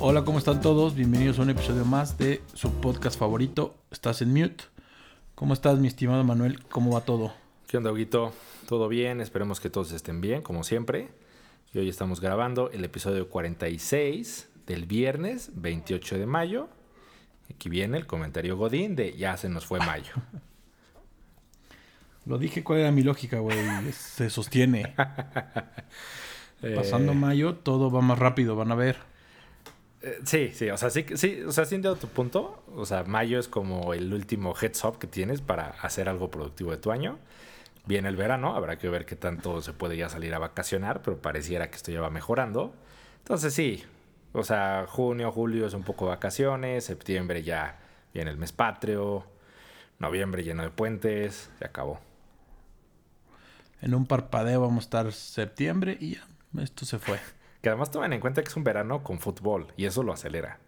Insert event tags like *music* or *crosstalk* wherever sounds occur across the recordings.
Hola, ¿cómo están todos? Bienvenidos a un episodio más de su podcast favorito. Estás en mute. ¿Cómo estás, mi estimado Manuel? ¿Cómo va todo? ¿Qué onda, Huguito? ¿Todo bien? Esperemos que todos estén bien, como siempre. Y hoy estamos grabando el episodio 46 del viernes 28 de mayo. Aquí viene el comentario Godín de ya se nos fue mayo. *laughs* Lo dije cuál era mi lógica, güey. Se sostiene. *laughs* Pasando Eh, mayo, todo va más rápido, van a ver. Eh, sí, sí, o sea, sí, sí, o sea, sí entiendo tu punto. O sea, mayo es como el último heads up que tienes para hacer algo productivo de tu año. Viene el verano, habrá que ver qué tanto se puede ya salir a vacacionar, pero pareciera que esto ya va mejorando. Entonces sí, o sea, junio, julio es un poco vacaciones, septiembre ya viene el mes patrio, noviembre lleno de puentes, se acabó. En un parpadeo vamos a estar septiembre y ya. Esto se fue. Que además tomen en cuenta que es un verano con fútbol y eso lo acelera.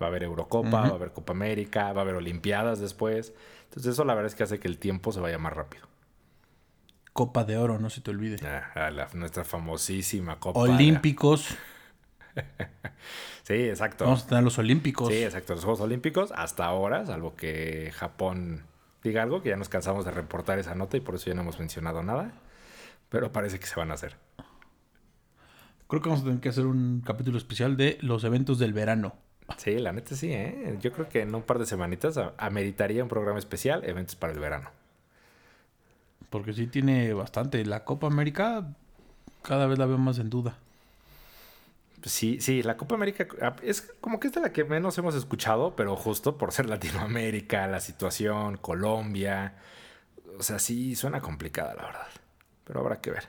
Va a haber Eurocopa, va a haber Copa América, va a haber Olimpiadas después. Entonces eso la verdad es que hace que el tiempo se vaya más rápido. Copa de oro, no se te olvide. Ah, la- nuestra famosísima Copa. Olímpicos. Sí, exacto. Vamos a tener los olímpicos. Sí, exacto. Los Juegos Olímpicos hasta ahora, salvo que Japón diga algo, que ya nos cansamos de reportar esa nota y por eso ya no hemos mencionado nada. Pero parece que se van a hacer. Creo que vamos a tener que hacer un capítulo especial de los eventos del verano. Sí, la neta sí, ¿eh? Yo creo que en un par de semanitas ameritaría un programa especial, eventos para el verano. Porque sí tiene bastante. La Copa América cada vez la veo más en duda. Sí, sí, la Copa América ah, es como que es de la que menos hemos escuchado, pero justo por ser *laughs* Latinoamérica, la situación, Colombia. O sea, sí, suena complicada, la verdad. Pero habrá que ver.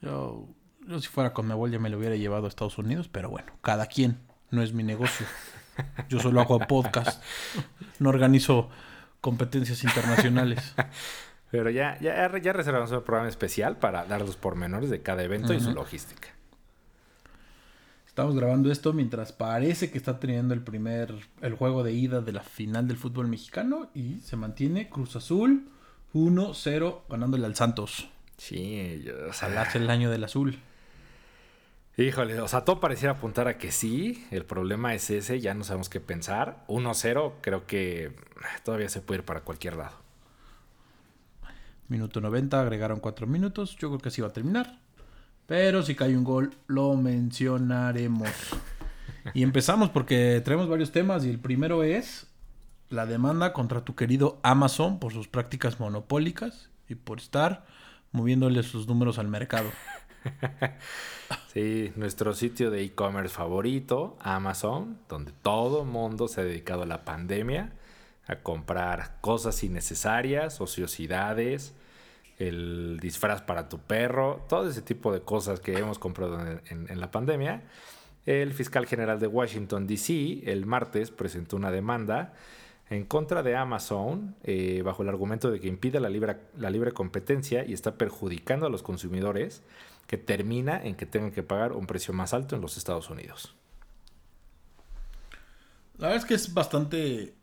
Yo, yo si fuera con mi abuela ya me lo hubiera llevado a Estados Unidos, pero bueno, cada quien. No es mi negocio. Yo solo hago podcast. No organizo competencias internacionales. *laughs* Pero ya, ya, ya reservamos un programa especial para dar los pormenores de cada evento y su logística. Estamos grabando esto mientras parece que está teniendo el primer, el juego de ida de la final del fútbol mexicano y se mantiene Cruz Azul 1-0 ganándole al Santos. Sí, yo- o sea el año del azul. Híjole, o sea, todo pareciera apuntar a que sí. El problema es ese, ya no sabemos qué pensar. 1-0, creo que todavía se puede ir para cualquier lado. Minuto 90, agregaron 4 minutos. Yo creo que así va a terminar. Pero si cae un gol, lo mencionaremos. Y empezamos porque traemos varios temas. Y el primero es la demanda contra tu querido Amazon por sus prácticas monopólicas y por estar moviéndole sus números al mercado. *laughs* Sí, nuestro sitio de e-commerce favorito, Amazon, donde todo mundo se ha dedicado a la pandemia a comprar cosas innecesarias, ociosidades, el disfraz para tu perro, todo ese tipo de cosas que hemos comprado en, la pandemia. El fiscal general de Washington, D.C., el martes presentó una demanda en contra de Amazon eh, bajo el argumento de que impide la libre competencia y está perjudicando a los consumidores, que termina en que tengan que pagar un precio más alto en los Estados Unidos. La verdad es que es bastante...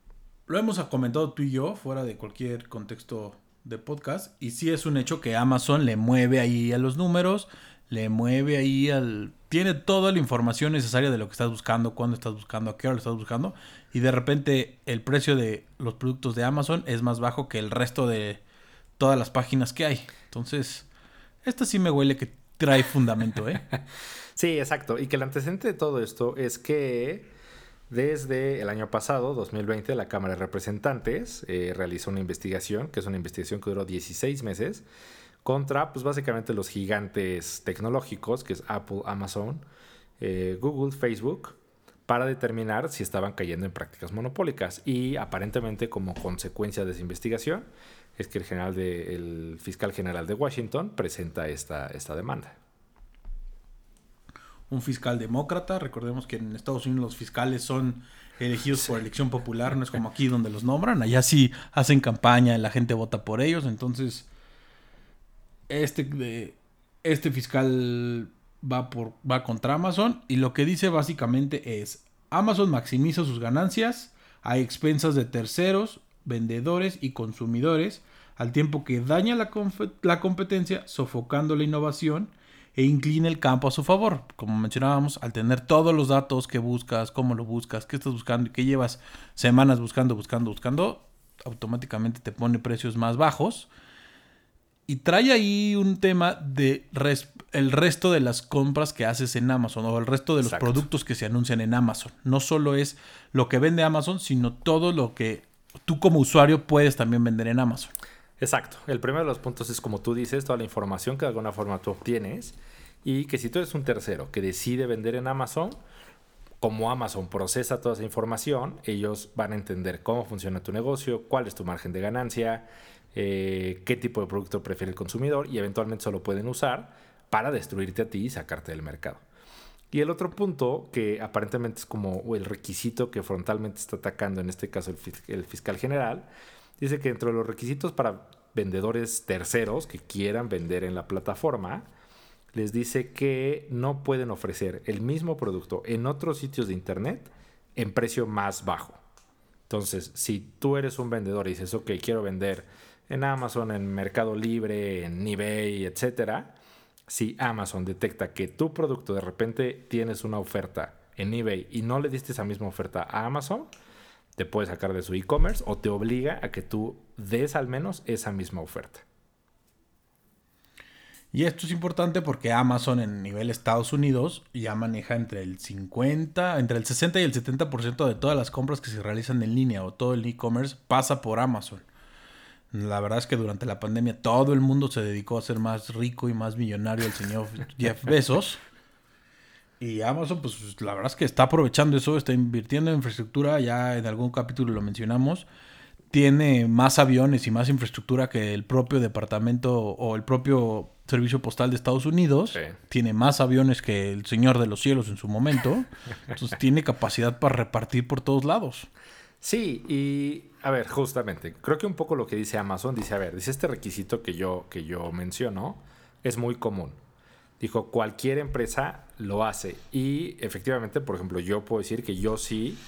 Lo hemos comentado tú y yo fuera de cualquier contexto de podcast. Y sí es un hecho que Amazon le mueve ahí a los números, le mueve ahí al... Tiene toda la información necesaria de lo que estás buscando, cuándo estás buscando, a qué hora lo estás buscando. Y de repente el precio de los productos de Amazon es más bajo que el resto de todas las páginas que hay. Entonces, esta sí me huele que trae fundamento, ¿eh? *laughs* Sí, exacto. Y que el antecedente de todo esto es que desde el año pasado, 2020, la Cámara de Representantes eh, realizó una investigación, que es una investigación que duró 16 meses, contra, pues básicamente los gigantes tecnológicos, que es Apple, Amazon, eh, Google, Facebook, para determinar si estaban cayendo en prácticas monopólicas. Y aparentemente, como consecuencia de esa investigación, es que el, general de- el fiscal general de Washington presenta esta, esta demanda. un fiscal demócrata. Recordemos que en Estados Unidos los fiscales son elegidos por elección popular, no es como aquí donde los nombran. Allá sí hacen campaña, la gente vota por ellos. Entonces, este, de- este fiscal va, por, va contra Amazon y lo que dice básicamente es, Amazon maximiza sus ganancias a expensas de terceros, vendedores y consumidores, al tiempo que daña la, la competencia, sofocando la innovación e incline el campo a su favor. Como mencionábamos, al tener todos los datos que buscas, cómo lo buscas, qué estás buscando y qué llevas semanas buscando, buscando, buscando, automáticamente te pone precios más bajos. Y trae ahí un tema de el resto de las compras que haces en Amazon o el resto de los productos que se anuncian en Amazon. No solo es lo que vende Amazon, sino todo lo que tú como usuario puedes también vender en Amazon. Exacto. El primero de los puntos es como tú dices, toda la información que de alguna forma tú obtienes y que si tú eres un tercero que decide vender en Amazon, como Amazon procesa toda esa información, ellos van a entender cómo funciona tu negocio, cuál es tu margen de ganancia, eh, qué tipo de producto prefiere el consumidor y eventualmente solo pueden usar para destruirte a ti y sacarte del mercado. Y el otro punto, que aparentemente es como el requisito que frontalmente está atacando, en este caso el fiscal general, Dice que dentro de los requisitos para vendedores terceros que quieran vender en la plataforma, les dice que no pueden ofrecer el mismo producto en otros sitios de internet en precio más bajo. Entonces, si tú eres un vendedor y dices, ok, quiero vender en Amazon, en Mercado Libre, en eBay, etcétera, si Amazon detecta que tu producto de repente tienes una oferta en eBay y no le diste esa misma oferta a Amazon, te puede sacar de su e-commerce o te obliga a que tú des al menos esa misma oferta. Y esto es importante porque Amazon en nivel Estados Unidos ya maneja entre el 50, entre el 60 y el 70% de todas las compras que se realizan en línea o todo el e-commerce pasa por Amazon. La verdad es que durante la pandemia todo el mundo se dedicó a ser más rico y más millonario el señor *laughs* Jeff Bezos. Y Amazon, pues la verdad es que está aprovechando eso, está invirtiendo en infraestructura, ya en algún capítulo lo mencionamos. Tiene más aviones y más infraestructura que el propio departamento o el propio servicio postal de Estados Unidos. Tiene más aviones que el Señor de los Cielos en su momento. *laughs* Entonces tiene capacidad para repartir por todos lados. Sí, y a ver, justamente, creo que un poco lo que dice Amazon, dice, a ver, dice este requisito que yo, que yo menciono, es muy común. Dijo, cualquier empresa lo hace. Y efectivamente, por ejemplo, yo puedo decir que yo sí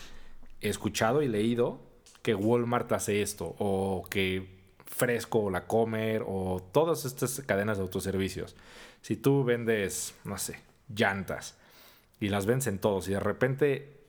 he escuchado y leído que Walmart hace esto, o que Fresco o La Comer, o todas estas cadenas de autoservicios. Si tú vendes, no sé, llantas y las vendes en todos y de repente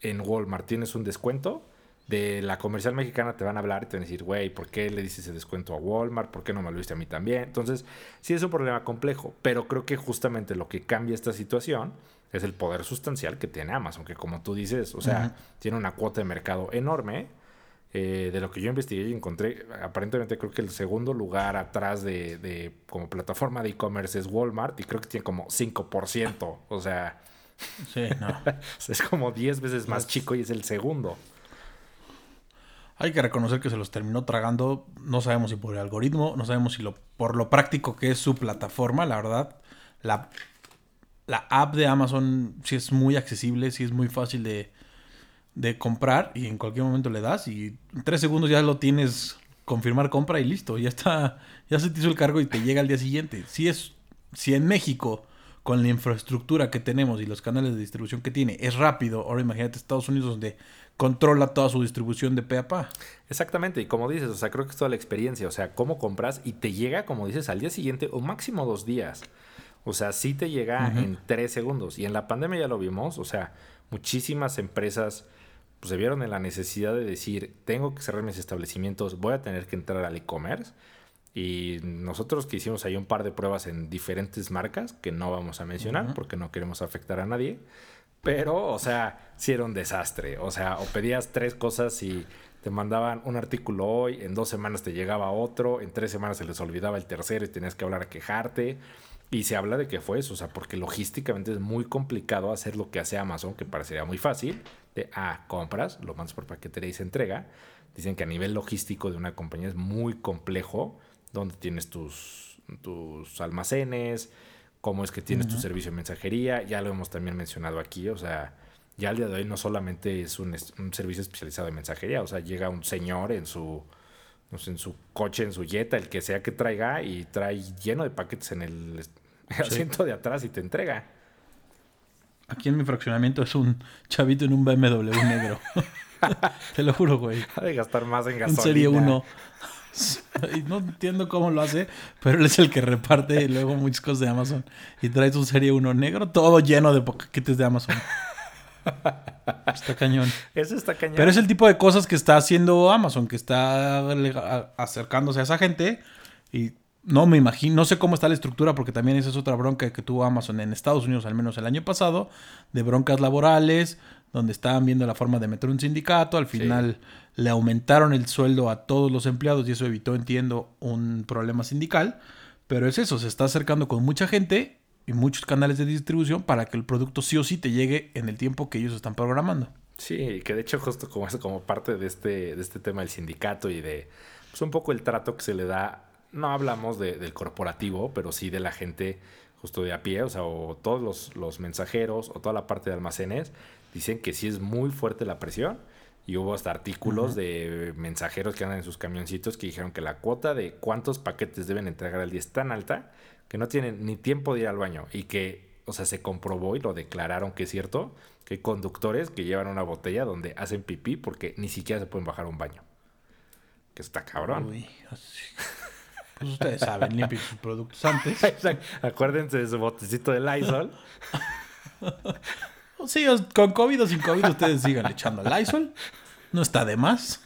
en Walmart tienes un descuento, de la comercial mexicana te van a hablar y te van a decir, güey, ¿por qué le dices ese descuento a Walmart? ¿Por qué no me lo diste a mí también? Entonces, sí es un problema complejo, pero creo que justamente lo que cambia esta situación es el poder sustancial que tiene Amazon, que como tú dices, o sea, tiene una cuota de mercado enorme. Eh, de lo que yo investigué y encontré, aparentemente creo que el segundo lugar atrás de, de como plataforma de e-commerce es Walmart y creo que tiene como 5%. O sea, sí, no. *laughs* es como 10 veces más chico y es el segundo. Hay que reconocer que se los terminó tragando, no sabemos si por el algoritmo, no sabemos si lo, por lo práctico que es su plataforma, la verdad. La, la app de Amazon sí es muy accesible, sí es muy fácil de, de comprar y en cualquier momento le das y en tres segundos ya lo tienes confirmar compra y listo, ya está, ya se te hizo el cargo y te llega al día siguiente. Si es, si en México con la infraestructura que tenemos y los canales de distribución que tiene es rápido, ahora imagínate Estados Unidos donde controla toda su distribución de pe a pa. Exactamente, y como dices, o sea, creo que es toda la experiencia, o sea, cómo compras y te llega, como dices, al día siguiente o máximo dos días. O sea, sí te llega en tres segundos. Y en la pandemia ya lo vimos, o sea, muchísimas empresas pues, se vieron en la necesidad de decir, tengo que cerrar mis establecimientos, voy a tener que entrar al e-commerce. Y nosotros que hicimos ahí un par de pruebas en diferentes marcas, que no vamos a mencionar porque no queremos afectar a nadie, pero, o sea, sí era un desastre. O sea, o pedías tres cosas y te mandaban un artículo hoy, en dos semanas te llegaba otro, en tres semanas se les olvidaba el tercero y tenías que hablar a quejarte. Y se habla de que fue eso, o sea, porque logísticamente es muy complicado hacer lo que hace Amazon, que parecería muy fácil, de, ah, compras, lo mandas por paquetería y se entrega. Dicen que a nivel logístico de una compañía es muy complejo, donde tienes tus, tus almacenes, cómo es que tienes tu servicio de mensajería, ya lo hemos también mencionado aquí, o sea, ya al día de hoy no solamente es un, servicio especializado de mensajería, o sea, llega un señor en su, en su coche, en su Jetta, el que sea que traiga, y trae lleno de paquetes en el, *laughs* asiento de atrás y te entrega. Aquí en mi fraccionamiento es un chavito en un BMW negro. *laughs* te lo juro, güey. Ha de gastar más en gasolina. En serie 1. *laughs* Y no entiendo cómo lo hace, pero él es el que reparte luego muchas cosas de Amazon. Y trae su serie uno negro, todo lleno de paquetes de Amazon. *laughs* Está cañón. Eso está cañón. Pero es el tipo de cosas que está haciendo Amazon, que está acercándose a esa gente. Y no me imagino, no sé cómo está la estructura, porque también esa es otra bronca que tuvo Amazon en Estados Unidos, al menos el año pasado, de broncas laborales, donde estaban viendo la forma de meter un sindicato. Al final le aumentaron el sueldo a todos los empleados y eso evitó, entiendo, un problema sindical. Pero es eso, se está acercando con mucha gente y muchos canales de distribución para que el producto sí o sí te llegue en el tiempo que ellos están programando. Sí, que de hecho justo como eso, como parte de este, de este tema del sindicato y de pues un poco el trato que se le da, no hablamos del corporativo, pero sí de la gente justo de a pie, o sea, o todos los, los mensajeros o toda la parte de almacenes, dicen que sí es muy fuerte la presión. Y hubo hasta artículos de mensajeros que andan en sus camioncitos que dijeron que la cuota de cuántos paquetes deben entregar al día es tan alta que no tienen ni tiempo de ir al baño y que, o sea, se comprobó y lo declararon que es cierto, que hay conductores que llevan una botella donde hacen pipí porque ni siquiera se pueden bajar a un baño. Que está cabrón. Uy, pues ustedes saben, limpien sus productos antes. *laughs* Acuérdense de su botecito de Lysol. *laughs* sí, con COVID o sin COVID ustedes sigan echando Lysol. No está de más.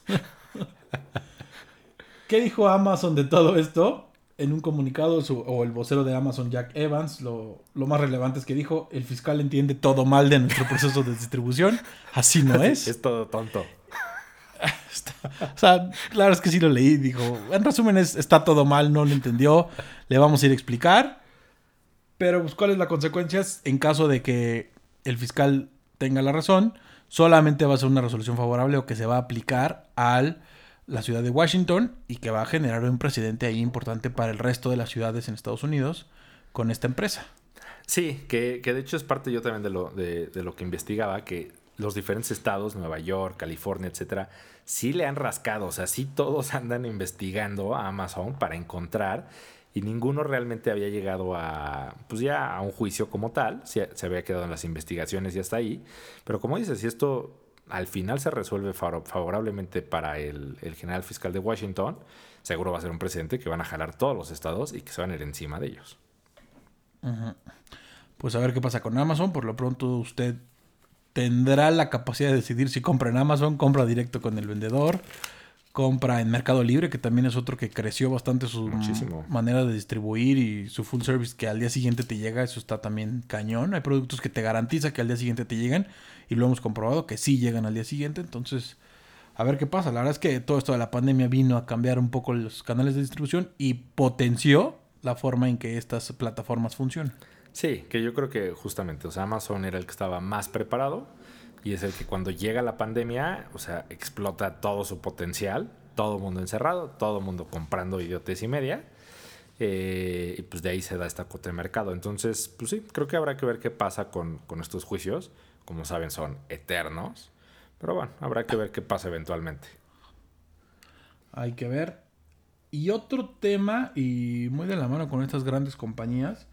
¿Qué dijo Amazon de todo esto? en un comunicado, o el vocero de Amazon, Jack Evans, lo, más relevante es que dijo, el fiscal entiende todo mal de nuestro proceso de distribución, así no es. es todo tonto. o sea, la verdad es que sí lo leí, dijo, en resumen es, está todo mal, no lo entendió, le vamos a ir a explicar, pero pues, ¿cuál es la consecuencia? En caso de que el fiscal tenga la razón, solamente va a ser una resolución favorable o que se va a aplicar al la ciudad de Washington y que va a generar un precedente ahí importante para el resto de las ciudades en Estados Unidos con esta empresa. Sí, que, de hecho es parte yo también de lo, de, lo que investigaba, que los diferentes estados, Nueva York, California, etcétera, sí le han rascado, o sea, sí todos *laughs* andan investigando a Amazon para encontrar y ninguno realmente había llegado a, pues ya a un juicio como tal, se, se había quedado en las investigaciones y hasta ahí, pero como dices, si esto al final se resuelve favorablemente para el, general fiscal de Washington, seguro va a ser un presidente que van a jalar todos los estados y que se van a ir encima de ellos. Pues a ver qué pasa con Amazon. Por lo pronto usted tendrá la capacidad de decidir si compra en Amazon, compra directo con el vendedor, compra en Mercado Libre, que también es otro que creció bastante su manera de distribuir y su full service que al día siguiente te llega, eso está también cañón. Hay productos que te garantiza que al día siguiente te llegan y lo hemos comprobado que sí llegan al día siguiente, entonces a ver qué pasa. La verdad es que todo esto de la pandemia vino a cambiar un poco los canales de distribución y potenció la forma en que estas plataformas funcionan. Sí, que yo creo que justamente, o sea, Amazon era el que estaba más preparado y es el que cuando llega la pandemia, o sea, explota todo su potencial, todo mundo encerrado, todo mundo comprando idiotes y media. Eh, y pues de ahí se da esta cuota de mercado. Entonces, pues sí, creo que habrá que ver qué pasa con, con estos juicios. Como saben, son eternos. Pero bueno, habrá que ver qué pasa eventualmente. Hay que ver. Y otro tema, y muy de la mano con estas grandes compañías,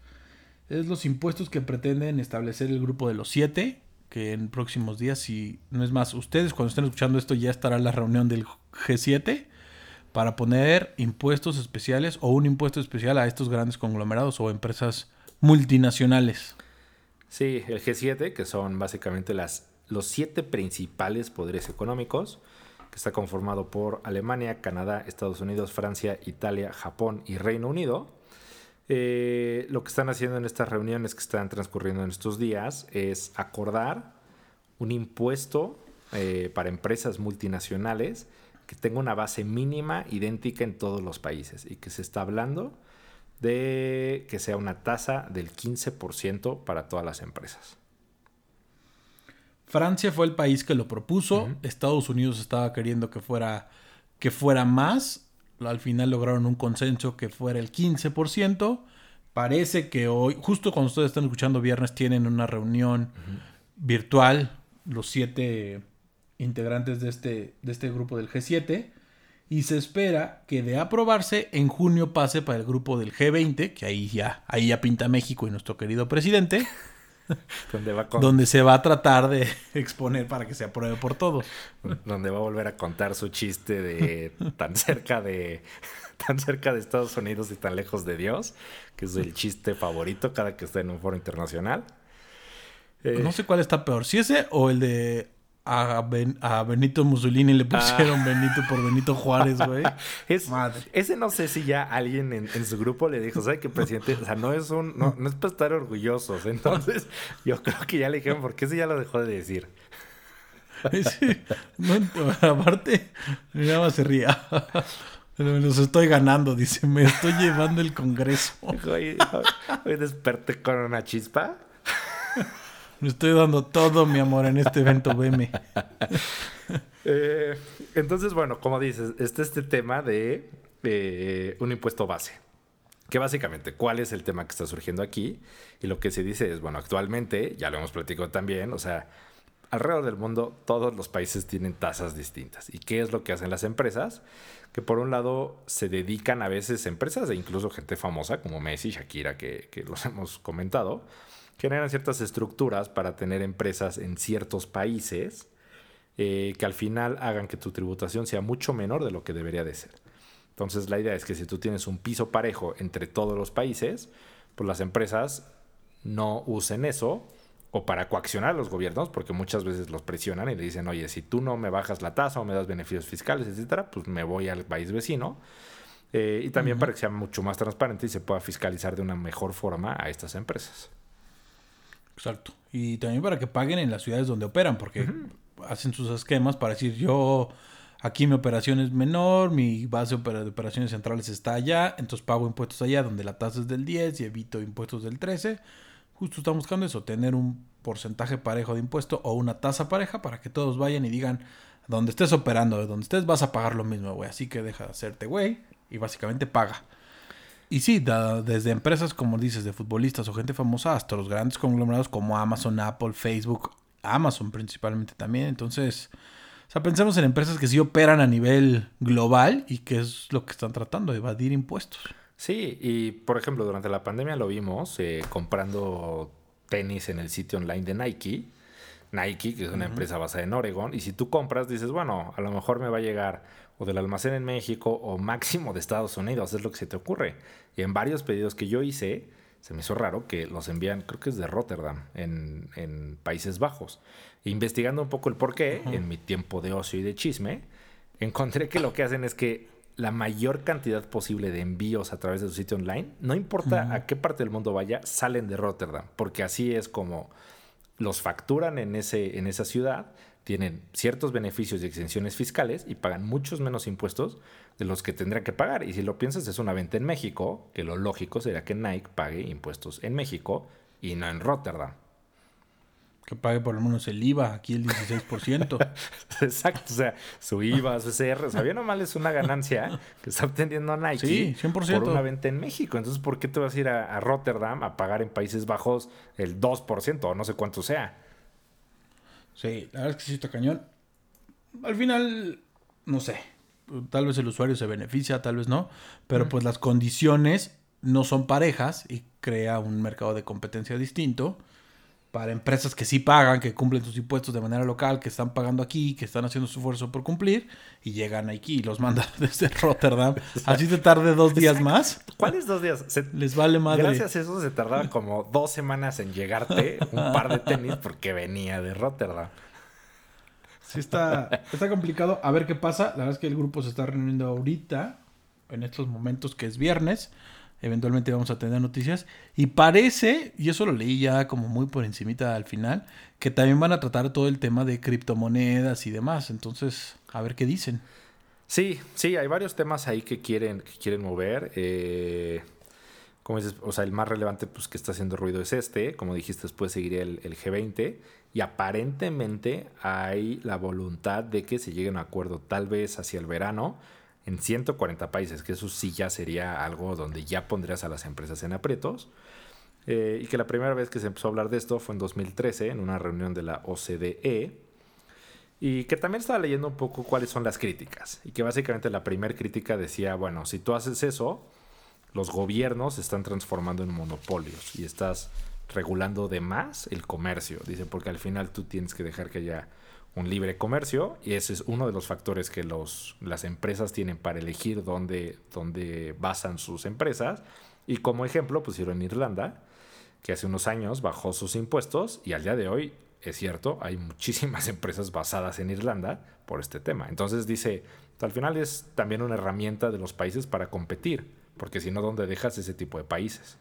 es los impuestos que pretenden establecer el grupo de los siete que en próximos días, si no es más, ustedes cuando estén escuchando esto ya estará la reunión del G7 para poner impuestos especiales o un impuesto especial a estos grandes conglomerados o empresas multinacionales. Sí, el G7, que son básicamente las, los siete principales poderes económicos, que está conformado por Alemania, Canadá, Estados Unidos, Francia, Italia, Japón y Reino Unido. Eh, lo que están haciendo en estas reuniones que están transcurriendo en estos días es acordar un impuesto eh, para empresas multinacionales que tenga una base mínima idéntica en todos los países y que se está hablando de que sea una tasa del 15% para todas las empresas. Francia fue el país que lo propuso, Estados Unidos estaba queriendo que fuera, que fuera más al final lograron un consenso que fuera el 15%. Parece que hoy, justo cuando ustedes están escuchando viernes, tienen una reunión virtual, los siete integrantes de este, de este grupo del G7. Y se espera que de aprobarse en junio pase para el grupo del G20, que ahí ya, ahí ya pinta México y nuestro querido presidente. *laughs* *laughs* donde, va donde se va a tratar de *laughs* exponer para que se apruebe por todos. Donde va a volver a contar su chiste de *laughs* tan cerca de tan cerca de Estados Unidos y tan lejos de Dios, que es el chiste favorito cada que está en un foro internacional. no sé cuál está peor, si ese o el de a, Benito Mussolini le pusieron ah. Benito por Benito Juárez, güey. *laughs* Ese no sé si ya alguien en, su grupo le dijo, ¿sabes qué, presidente? O sea, no es un, no, es para estar orgullosos. Entonces, *laughs* yo creo que ya le dijeron, porque ese ya lo dejó de decir. *laughs* Sí, aparte, nada más se ría. Me los estoy ganando, dice, me estoy llevando el Congreso. Hoy, hoy desperté con una chispa. Me estoy dando todo mi amor en este evento BM. Eh, entonces, bueno, como dices, está este tema de un impuesto base. Que básicamente, ¿cuál es el tema que está surgiendo aquí? Y lo que se dice es, bueno, actualmente, ya lo hemos platicado también, o sea, alrededor del mundo todos los países tienen tasas distintas. ¿Y qué es lo que hacen las empresas? Que por un lado se dedican a veces empresas e incluso gente famosa como Messi, Shakira, que los *laughs* hemos comentado, generan ciertas estructuras para tener empresas en ciertos países eh, que al final hagan que tu tributación sea mucho menor de lo que debería de ser. Entonces la idea es que si tú tienes un piso parejo entre todos los países, pues las empresas no usen eso o para coaccionar a los gobiernos, porque muchas veces los presionan y le dicen, oye, si tú no me bajas la tasa o me das beneficios fiscales, etcétera, pues me voy al país vecino. Eh, y también para que sea mucho más transparente y se pueda fiscalizar de una mejor forma a estas empresas. Exacto. Y también para que paguen en las ciudades donde operan, porque hacen sus esquemas para decir, yo aquí mi operación es menor, mi base de operaciones centrales está allá, entonces pago impuestos allá donde la tasa es del 10 y evito impuestos del 13. Justo estamos buscando eso, tener un porcentaje parejo de impuesto o una tasa pareja para que todos vayan y digan, donde estés operando, donde estés vas a pagar lo mismo, güey. Así que deja de hacerte, güey, y básicamente paga. Y sí, desde empresas como dices, de futbolistas o gente famosa, hasta los grandes conglomerados como Amazon, Apple, Facebook, Amazon principalmente también. Entonces, o sea, pensemos en empresas que sí operan a nivel global y que es lo que están tratando, evadir impuestos. Sí, y por ejemplo, durante la pandemia lo vimos eh, comprando tenis en el sitio online de Nike. Nike, que es una empresa basada en Oregon, y si tú compras, dices, bueno, a lo mejor me va a llegar o del almacén en México o máximo de Estados Unidos, es lo que se te ocurre. Y en varios pedidos que yo hice, se me hizo raro que los envían, creo que es de Rotterdam, en, Países Bajos. investigando un poco el por qué, en mi tiempo de ocio y de chisme, encontré que lo que hacen es que la mayor cantidad posible de envíos a través de su sitio online, no importa a qué parte del mundo vaya, salen de Rotterdam, porque así es como los facturan en, ese, en esa ciudad tienen ciertos beneficios y exenciones fiscales y pagan muchos menos impuestos de los que tendrían que pagar. Y si lo piensas, es una venta en México, que lo lógico sería que Nike pague impuestos en México y no en Rotterdam. Que pague por lo menos el IVA, aquí el 16%. *laughs* Exacto, o sea, su IVA, su CR, o sea, bien o mal es una ganancia que está obteniendo Nike sí, 100%. por una venta en México. Entonces, ¿por qué te vas a ir a, a Rotterdam a pagar en Países Bajos el 2% o no sé cuánto sea? Sí, la verdad es que sí está cañón. Al final, no sé, tal vez el usuario se beneficia, tal vez no, pero pues las condiciones no son parejas y crea un mercado de competencia distinto para empresas que sí pagan, que cumplen sus impuestos de manera local, que están pagando aquí, que están haciendo su esfuerzo por cumplir, y llegan aquí y los mandan *laughs* desde Rotterdam. Así te tarde dos días más. ¿Cuáles dos días? Les vale madre. Gracias a eso se tardaba como dos semanas en llegarte un par de tenis porque venía de Rotterdam. Sí, está, está complicado. A ver qué pasa. La verdad es que el grupo se está reuniendo ahorita, en estos momentos que es viernes eventualmente vamos a tener noticias. Y parece, y eso lo leí ya como muy por encimita al final, que también van a tratar todo el tema de criptomonedas y demás. Entonces, a ver qué dicen. Sí, sí, hay varios temas ahí que quieren, que quieren mover. Eh, como dices, o sea, el más relevante pues, que está haciendo ruido es este. Como dijiste, después seguiría el, el G20. Y aparentemente hay la voluntad de que se llegue a un acuerdo tal vez hacia el verano en 140 países, que eso sí ya sería algo donde ya pondrías a las empresas en aprietos. Eh, y que la primera vez que se empezó a hablar de esto fue en 2013, en una reunión de la OCDE. Y que también estaba leyendo un poco cuáles son las críticas. Y que básicamente la primera crítica decía, bueno, si tú haces eso, los gobiernos se están transformando en monopolios y estás regulando de más el comercio. Dice, porque al final tú tienes que dejar que haya un libre comercio y ese es uno de los factores que los, las empresas tienen para elegir dónde, dónde basan sus empresas. Y como ejemplo pusieron Irlanda, que hace unos años bajó sus impuestos y al día de hoy, es cierto, hay muchísimas *laughs* empresas basadas en Irlanda por este tema. Entonces dice, al final es también una herramienta de los países para competir, porque si no, ¿dónde dejas ese tipo de países?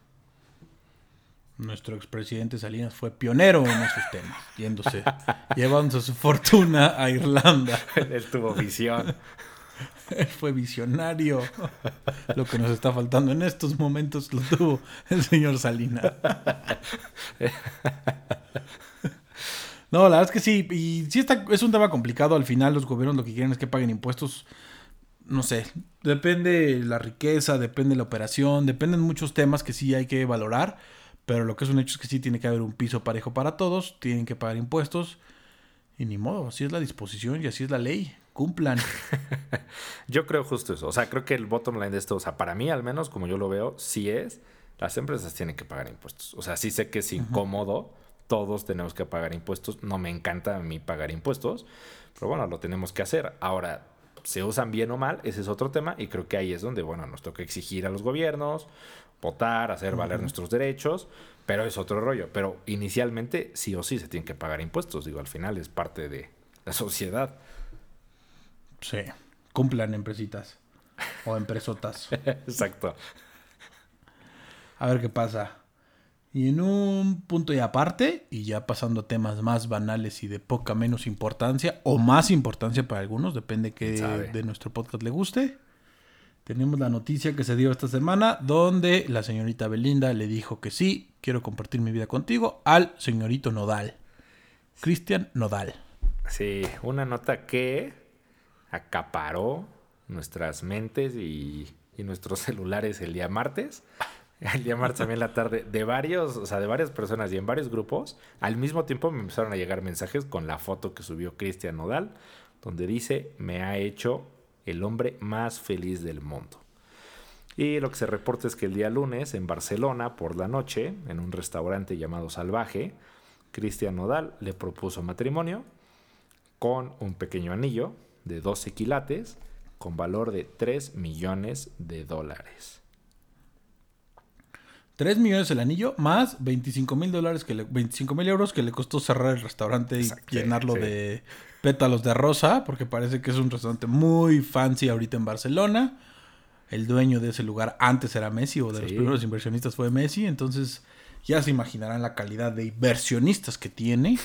Nuestro expresidente Salinas fue pionero en esos temas, yéndose, *laughs* llevándose su fortuna a Irlanda. Él tuvo visión. Él fue visionario. Lo que nos está faltando en estos momentos lo tuvo el señor Salinas. No, la verdad es que sí. Y sí está, es un tema complicado. Al final los gobiernos lo que quieren es que paguen impuestos. No sé. Depende la riqueza, depende la operación, dependen muchos temas que sí hay que valorar. Pero lo que es un hecho es que sí tiene que haber un piso parejo para todos. Tienen que pagar impuestos. Y ni modo, así es la disposición y así es la ley. Cumplan. *laughs* yo creo justo eso. O sea, creo que el bottom line de esto, o sea, para mí al menos, como yo lo veo, sí es, las empresas tienen que pagar impuestos. O sea, sí sé que es incómodo, todos tenemos que pagar impuestos. No me encanta a mí pagar impuestos, pero bueno, lo tenemos que hacer. Ahora, se usan bien o mal, ese es otro tema y creo que ahí es donde, bueno, nos toca exigir a los gobiernos, votar, hacer valer nuestros derechos, pero es otro rollo. Pero inicialmente sí o sí se tienen que pagar impuestos, digo, al final es parte de la sociedad. Sí, cumplan empresitas o empresotas. *laughs* Exacto. A ver qué pasa. Y en un punto y aparte, y ya pasando a temas más banales y de poca menos importancia, o más importancia para algunos, depende que de nuestro podcast le guste. Tenemos la noticia que se dio esta semana donde la señorita Belinda le dijo que sí, quiero compartir mi vida contigo al señorito Nodal. Cristian Nodal. Sí, una nota que acaparó nuestras mentes y, y nuestros *laughs* celulares el día martes el día martes también la tarde, de varios, o sea, de varias personas y en varios grupos, al mismo tiempo me empezaron a llegar mensajes con la foto que subió Cristian Nodal, donde dice, me ha hecho el hombre más feliz del mundo. Y lo que se reporta es que el día lunes en Barcelona, por la noche, en un restaurante llamado Salvaje, Cristian Nodal le propuso matrimonio con un pequeño anillo de 12 quilates con valor de 3 millones de dólares. 3 millones el anillo, más 25 mil dólares que le, 25 mil euros que le costó cerrar el restaurante y llenarlo de pétalos de rosa, porque parece que es un restaurante muy fancy ahorita en Barcelona. El dueño de ese lugar antes era Messi, o de los primeros inversionistas fue Messi, entonces ya se imaginarán la calidad de inversionistas que tiene.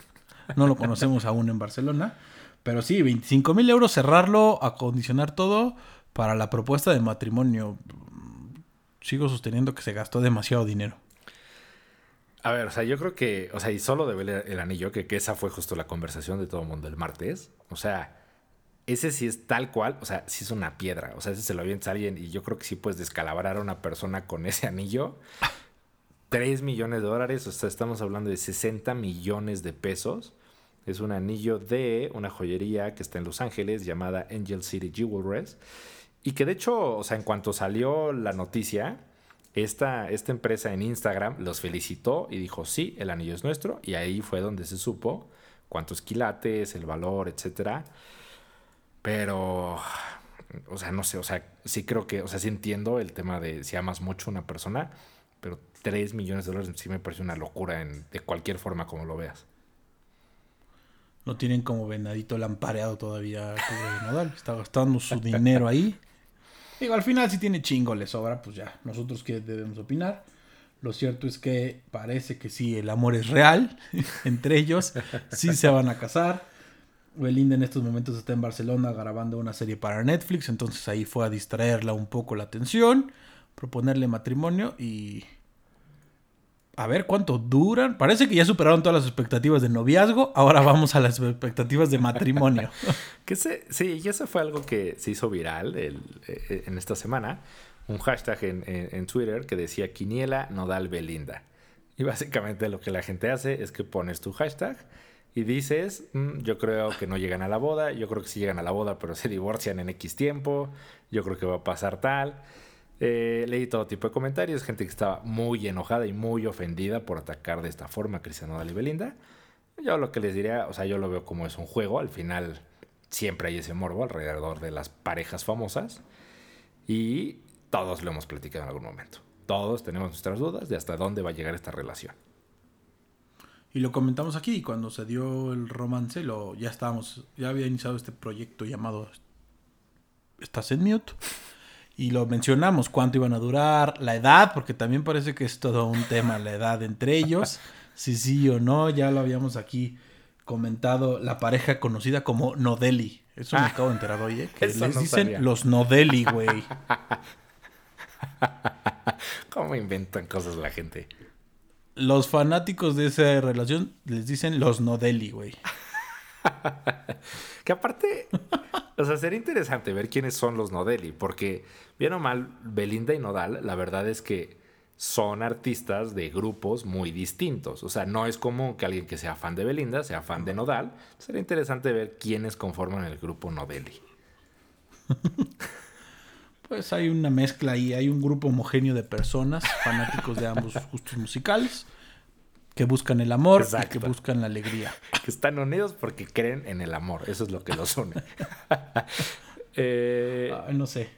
*laughs* no lo conocemos aún en Barcelona. Pero sí, 25 mil euros cerrarlo, acondicionar todo para la propuesta de matrimonio sigo sosteniendo que se gastó demasiado dinero. A ver, o sea, yo creo que, o sea, y solo de ver el anillo, que, que esa fue justo la conversación de todo el mundo el martes, o sea, ese sí es tal cual, o sea, sí es una piedra, o sea, ese se lo avienta a alguien y yo creo que sí puedes descalabrar a una persona con ese anillo. *laughs* 3 millones de dólares, o sea, estamos hablando de 60 millones de pesos. Es un anillo de una joyería que está en Los Ángeles llamada Angel City Jewelers. Y que de hecho, o sea, en cuanto salió la noticia, esta, esta empresa en Instagram los felicitó y dijo, sí, el anillo es nuestro. Y ahí fue donde se supo cuántos quilates, el valor, etcétera. Pero, o sea, no sé, o sea, sí creo que, o sea, sí entiendo el tema de si amas mucho a una persona, pero 3 millones de dólares sí me parece una locura en, de cualquier forma como lo veas. No tienen como venadito lampareado todavía. Está gastando su dinero ahí. Digo, al final si tiene chingo, le sobra, pues ya, nosotros qué debemos opinar. Lo cierto es que parece que sí, el amor es real *laughs* entre ellos, sí se van a casar. Belinda en estos momentos está en Barcelona grabando una serie para Netflix, entonces ahí fue a distraerla un poco la atención, proponerle matrimonio y a ver cuánto duran. Parece que ya superaron todas las expectativas de noviazgo. Ahora vamos a las expectativas de matrimonio. *laughs* que se, sí, y eso fue algo que se hizo viral eh, en esta semana. Un hashtag en, Twitter que decía Quiniela Nodal Belinda. Y básicamente lo que la gente hace es que pones tu hashtag y dices, mm, yo creo que no llegan a la boda, yo creo que sí llegan a la boda, pero se divorcian en X tiempo, yo creo que va a pasar tal. Eh, leí todo tipo de comentarios, gente que estaba muy enojada y muy ofendida por atacar de esta forma a Cristiano Nodal y Belinda. Yo lo que les diría, o sea, yo lo veo como es un juego, al final siempre hay ese morbo alrededor de las parejas famosas y todos lo hemos platicado en algún momento. Todos tenemos nuestras dudas de hasta dónde va a llegar esta relación. Y lo comentamos aquí, cuando se dio el romance, lo, ya estábamos, ya había iniciado este proyecto llamado Estás en mute. Y lo mencionamos, cuánto iban a durar, la edad, porque también parece que es todo un tema, la edad entre ellos. *laughs* Si sí o no, ya lo habíamos aquí comentado, la pareja conocida como Nodeli. Eso me ah. acabo de enterar hoy, ¿eh? Que les dicen los Nodeli, güey. *laughs* ¿Cómo inventan cosas la gente? Los fanáticos de esa relación les dicen los Nodeli, güey. *laughs* *laughs* que aparte, o sea, sería interesante ver quiénes son los Nodeli, porque bien o mal, Belinda y Nodal, la verdad es que son artistas de grupos muy distintos. O sea, no es como que alguien que sea fan de Belinda sea fan de Nodal. Sería interesante ver quiénes conforman el grupo Nodeli. Pues hay una mezcla ahí, hay un grupo homogéneo de personas, fanáticos de ambos gustos musicales, que buscan el amor y que buscan la alegría. *laughs* Que están unidos porque creen en el amor, eso es lo que los une. *laughs* Eh, no sé.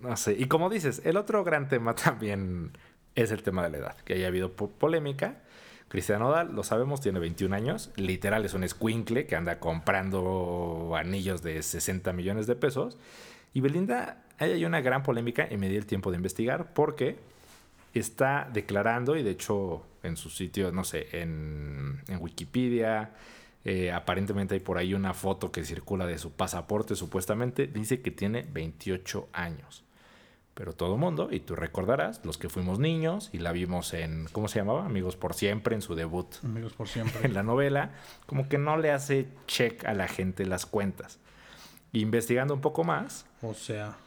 No sé. Y como dices, el otro gran tema también es el tema de la edad, que haya habido polémica. Cristiano Dal, lo sabemos, tiene 21 años. Literal es un escuincle que anda comprando anillos de 60 millones de pesos. Y Belinda, hay una gran polémica y me di el tiempo de investigar porque está declarando, y de hecho en su sitio, no sé, en, en Wikipedia, eh, aparentemente hay por ahí una foto que circula de su pasaporte, supuestamente, dice que tiene 28 años. Pero todo mundo, y tú recordarás, los que fuimos niños y la vimos en, ¿cómo se llamaba? Amigos por siempre, en su debut. Amigos por *laughs* siempre. En la novela, como que no le hace check a la gente las cuentas. Investigando un poco más. O sea,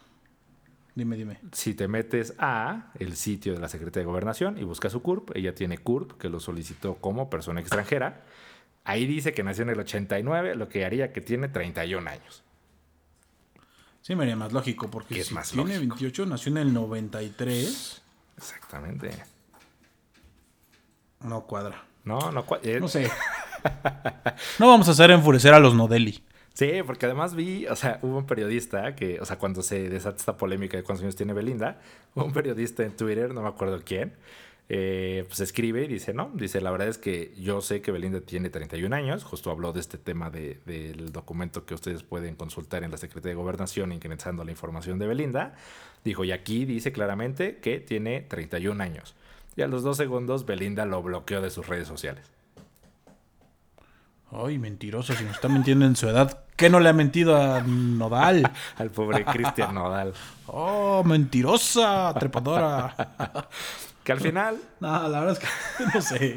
dime, dime. Si te metes a el sitio de la Secretaría de Gobernación y buscas su CURP, ella tiene CURP que lo solicitó como persona extranjera. Ahí dice que nació en el 89, lo que haría que tiene 31 años. Sí, me haría más lógico, porque si tiene 28, nació en el 93. Exactamente. No cuadra. No, no cuadra. No sé. *laughs* no vamos a hacer enfurecer a los Nodeli. Sí, porque además vi, o sea, hubo un periodista que, o sea, cuando se desata esta polémica de cuántos años tiene Belinda, hubo un periodista en Twitter, no me acuerdo quién, eh, pues escribe y dice, no, dice, la verdad es que yo sé que Belinda tiene 31 años, justo habló de este tema del documento que ustedes pueden consultar en la Secretaría de Gobernación ingresando la información de Belinda, dijo, y aquí dice claramente que tiene 31 años. Y a los dos segundos Belinda lo bloqueó de sus redes sociales. Ay, mentiroso, si nos está mintiendo en su edad. ¿Qué no le ha mentido a Nodal? *laughs* Al pobre Cristian Nodal. Oh, mentirosa, trepadora. *laughs* Que al final. No, la verdad es que *laughs* no sé.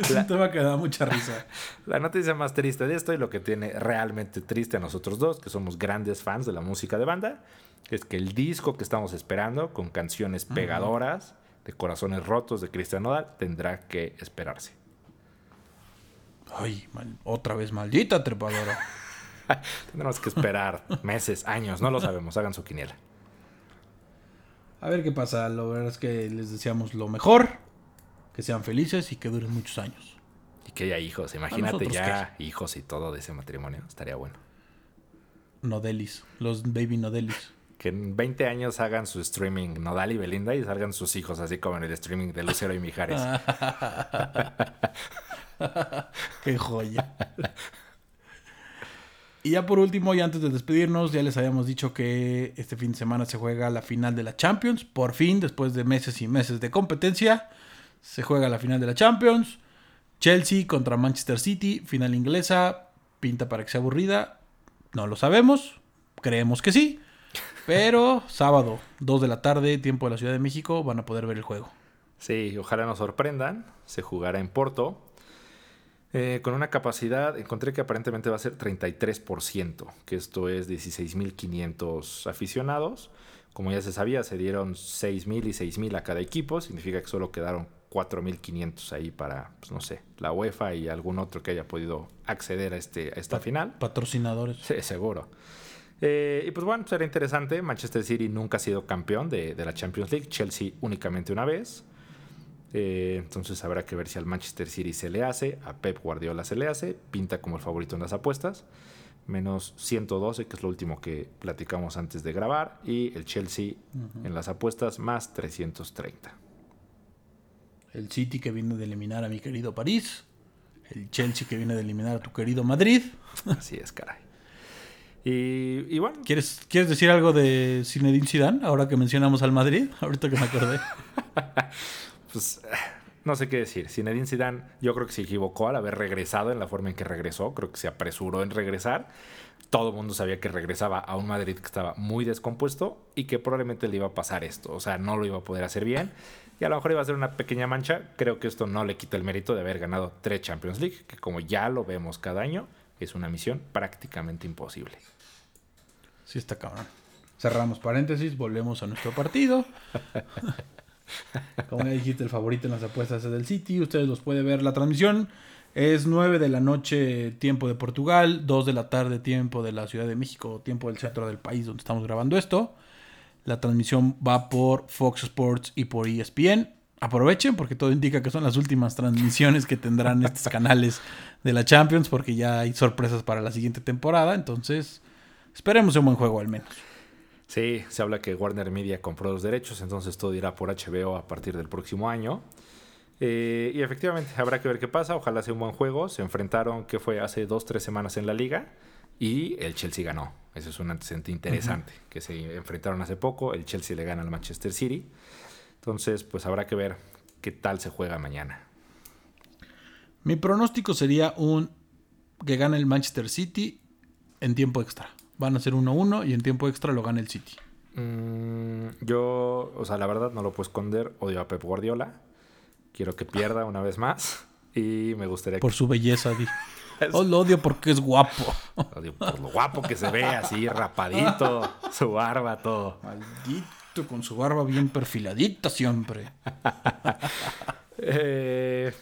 Es un tema que da mucha risa. La noticia más triste de esto y lo que tiene realmente triste a nosotros dos, que somos grandes fans de la música de banda, es que el disco que estamos esperando, con canciones pegadoras, de corazones rotos de Cristian Nodal, tendrá que esperarse. Ay, otra vez maldita trepadora. *laughs* Tendremos que esperar meses, años, no lo sabemos. Hagan su quiniela. A ver qué pasa. Lo verdad es que les deseamos lo mejor. Que sean felices y que duren muchos años. Y que haya hijos. Imagínate ya hijos y todo de ese matrimonio. Estaría bueno. Nodelis. Los baby Nodelis. Que en 20 años hagan su streaming Nodal y Belinda y salgan sus hijos así como en el streaming de Lucero y Mijares. *laughs* Qué joya. Y ya por último, y antes de despedirnos, ya les habíamos dicho que este fin de semana se juega la final de la Champions. Por fin, después de meses y meses de competencia, se juega la final de la Champions. Chelsea contra Manchester City, final inglesa. Pinta para que sea aburrida. No lo sabemos. Creemos que sí. Pero sábado, 2 de la tarde, tiempo de la Ciudad de México, van a poder ver el juego. Sí, ojalá nos sorprendan. Se jugará en Porto. Eh, con una capacidad, encontré que aparentemente va a ser 33%, que esto es 16.500 aficionados. Como ya se sabía, se dieron 6.000 y 6.000 a cada equipo, significa que solo quedaron 4.500 ahí para, pues, no sé, la UEFA y algún otro que haya podido acceder a, este, a esta final. Patrocinadores. Sí, seguro. Eh, y pues bueno, será interesante. Manchester City nunca ha sido campeón de, de la Champions League. Chelsea únicamente una vez. Eh, entonces habrá que ver si al Manchester City se le hace, a Pep Guardiola se le hace, pinta como el favorito en las apuestas, menos 112, que es lo último que platicamos antes de grabar, y el Chelsea en las apuestas más 330. El City que viene de eliminar a mi querido París, el Chelsea que viene de eliminar a tu querido Madrid. Así es, caray. Y, y bueno. ¿Quieres, ¿Quieres decir algo de Zinedine Zidane ahora que mencionamos al Madrid? *laughs* Ahorita que me acordé. *laughs* pues no sé qué decir. Zinedine Zidane yo creo que se equivocó al haber regresado en la forma en que regresó. Creo que se apresuró en regresar. Todo el mundo sabía que regresaba a un Madrid que estaba muy descompuesto y que probablemente le iba a pasar esto. O sea, no lo iba a poder hacer bien. Y a lo mejor iba a ser una pequeña mancha. Creo que esto no le quita el mérito de haber ganado tres Champions League, que como ya lo vemos cada año, es una misión prácticamente imposible. Sí, está cabrón. Cerramos paréntesis, volvemos a nuestro partido. *laughs* Como ya dijiste, el favorito en las apuestas es del City. Ustedes los pueden ver. La transmisión es 9 de la noche, tiempo de Portugal, 2 de la tarde, tiempo de la Ciudad de México, tiempo del centro del país donde estamos grabando esto. La transmisión va por Fox Sports y por ESPN. Aprovechen porque todo indica que son las últimas transmisiones que tendrán estos *laughs* canales de la Champions porque ya hay sorpresas para la siguiente temporada. Entonces, esperemos un buen juego al menos. Sí, se habla que Warner Media compró los derechos, entonces todo irá por HBO a partir del próximo año. Eh, y efectivamente, habrá que ver qué pasa. Ojalá sea un buen juego. Se enfrentaron, que fue hace dos, tres semanas en la liga. Y el Chelsea ganó. Ese es un antecedente interesante. Que se enfrentaron hace poco. El Chelsea le gana al Manchester City. Entonces, pues habrá que ver qué tal se juega mañana. Mi pronóstico sería un que gane el Manchester City en tiempo extra van a ser 1-1 y en tiempo extra lo gana el City. Mm, yo, o sea, la verdad no lo puedo esconder. Odio a Pep Guardiola. Quiero que pierda una vez más. Y me gustaría Por su belleza, di. *laughs* Oh, lo odio porque es guapo. Odio por lo guapo que se ve, así rapadito, su barba, todo. Maldito, con su barba bien perfiladita siempre. *laughs* eh,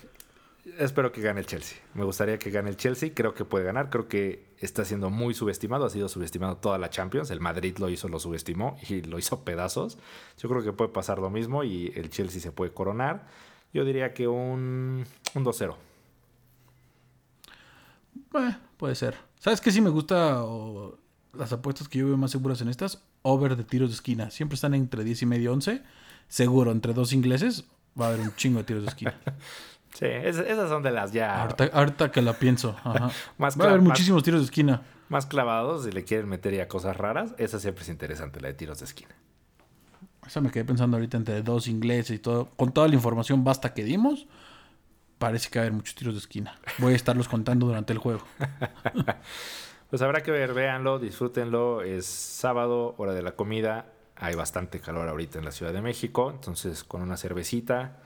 espero que gane el Chelsea. Me gustaría que gane el Chelsea. Creo que puede ganar. Creo que está siendo muy subestimado. Ha sido subestimado toda la Champions. El Madrid lo hizo, lo subestimó *laughs* y lo hizo pedazos. Yo creo que puede pasar lo mismo y el Chelsea se puede coronar. Yo diría que un, un 2-0. Eh, puede ser. ¿Sabes qué sí me gusta? las apuestas que yo veo más seguras en estas, over de tiros de esquina. Siempre están entre 10 y medio 11. Seguro, entre dos ingleses va a haber un chingo de tiros de esquina. *laughs* Sí, esas son de las ya. Ahorita, que la pienso. *laughs* Ajá. Va a haber muchísimos tiros de esquina. Más clavados, si le quieren meter ya cosas raras, esa siempre es interesante, la de tiros de esquina. Esa me quedé pensando ahorita entre dos ingleses y todo. Con toda la información basta que dimos, parece que va a haber muchos tiros de esquina. Voy a estarlos contando durante el juego. *laughs* pues habrá que ver, véanlo, disfrútenlo. Es sábado, hora de la comida. Hay bastante calor ahorita en la Ciudad de México, entonces con una cervecita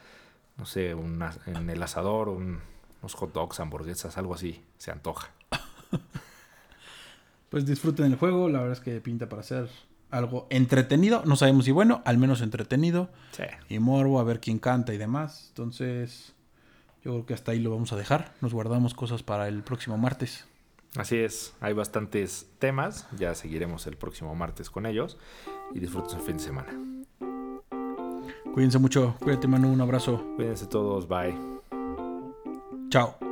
no sé, en el asador, unos hot dogs, hamburguesas, algo así, se antoja. *laughs* pues disfruten el juego, la verdad es que pinta para ser algo entretenido, no sabemos si bueno, al menos entretenido. Sí. Y morbo, a ver quién canta y demás. Entonces, yo creo que hasta ahí lo vamos a dejar. Nos guardamos cosas para el próximo martes. Así es, hay bastantes temas, ya seguiremos el próximo martes con ellos y disfruten el fin de semana. Cuídense mucho. Cuídate, Manu. Un abrazo. Cuídense todos. Bye. Chao.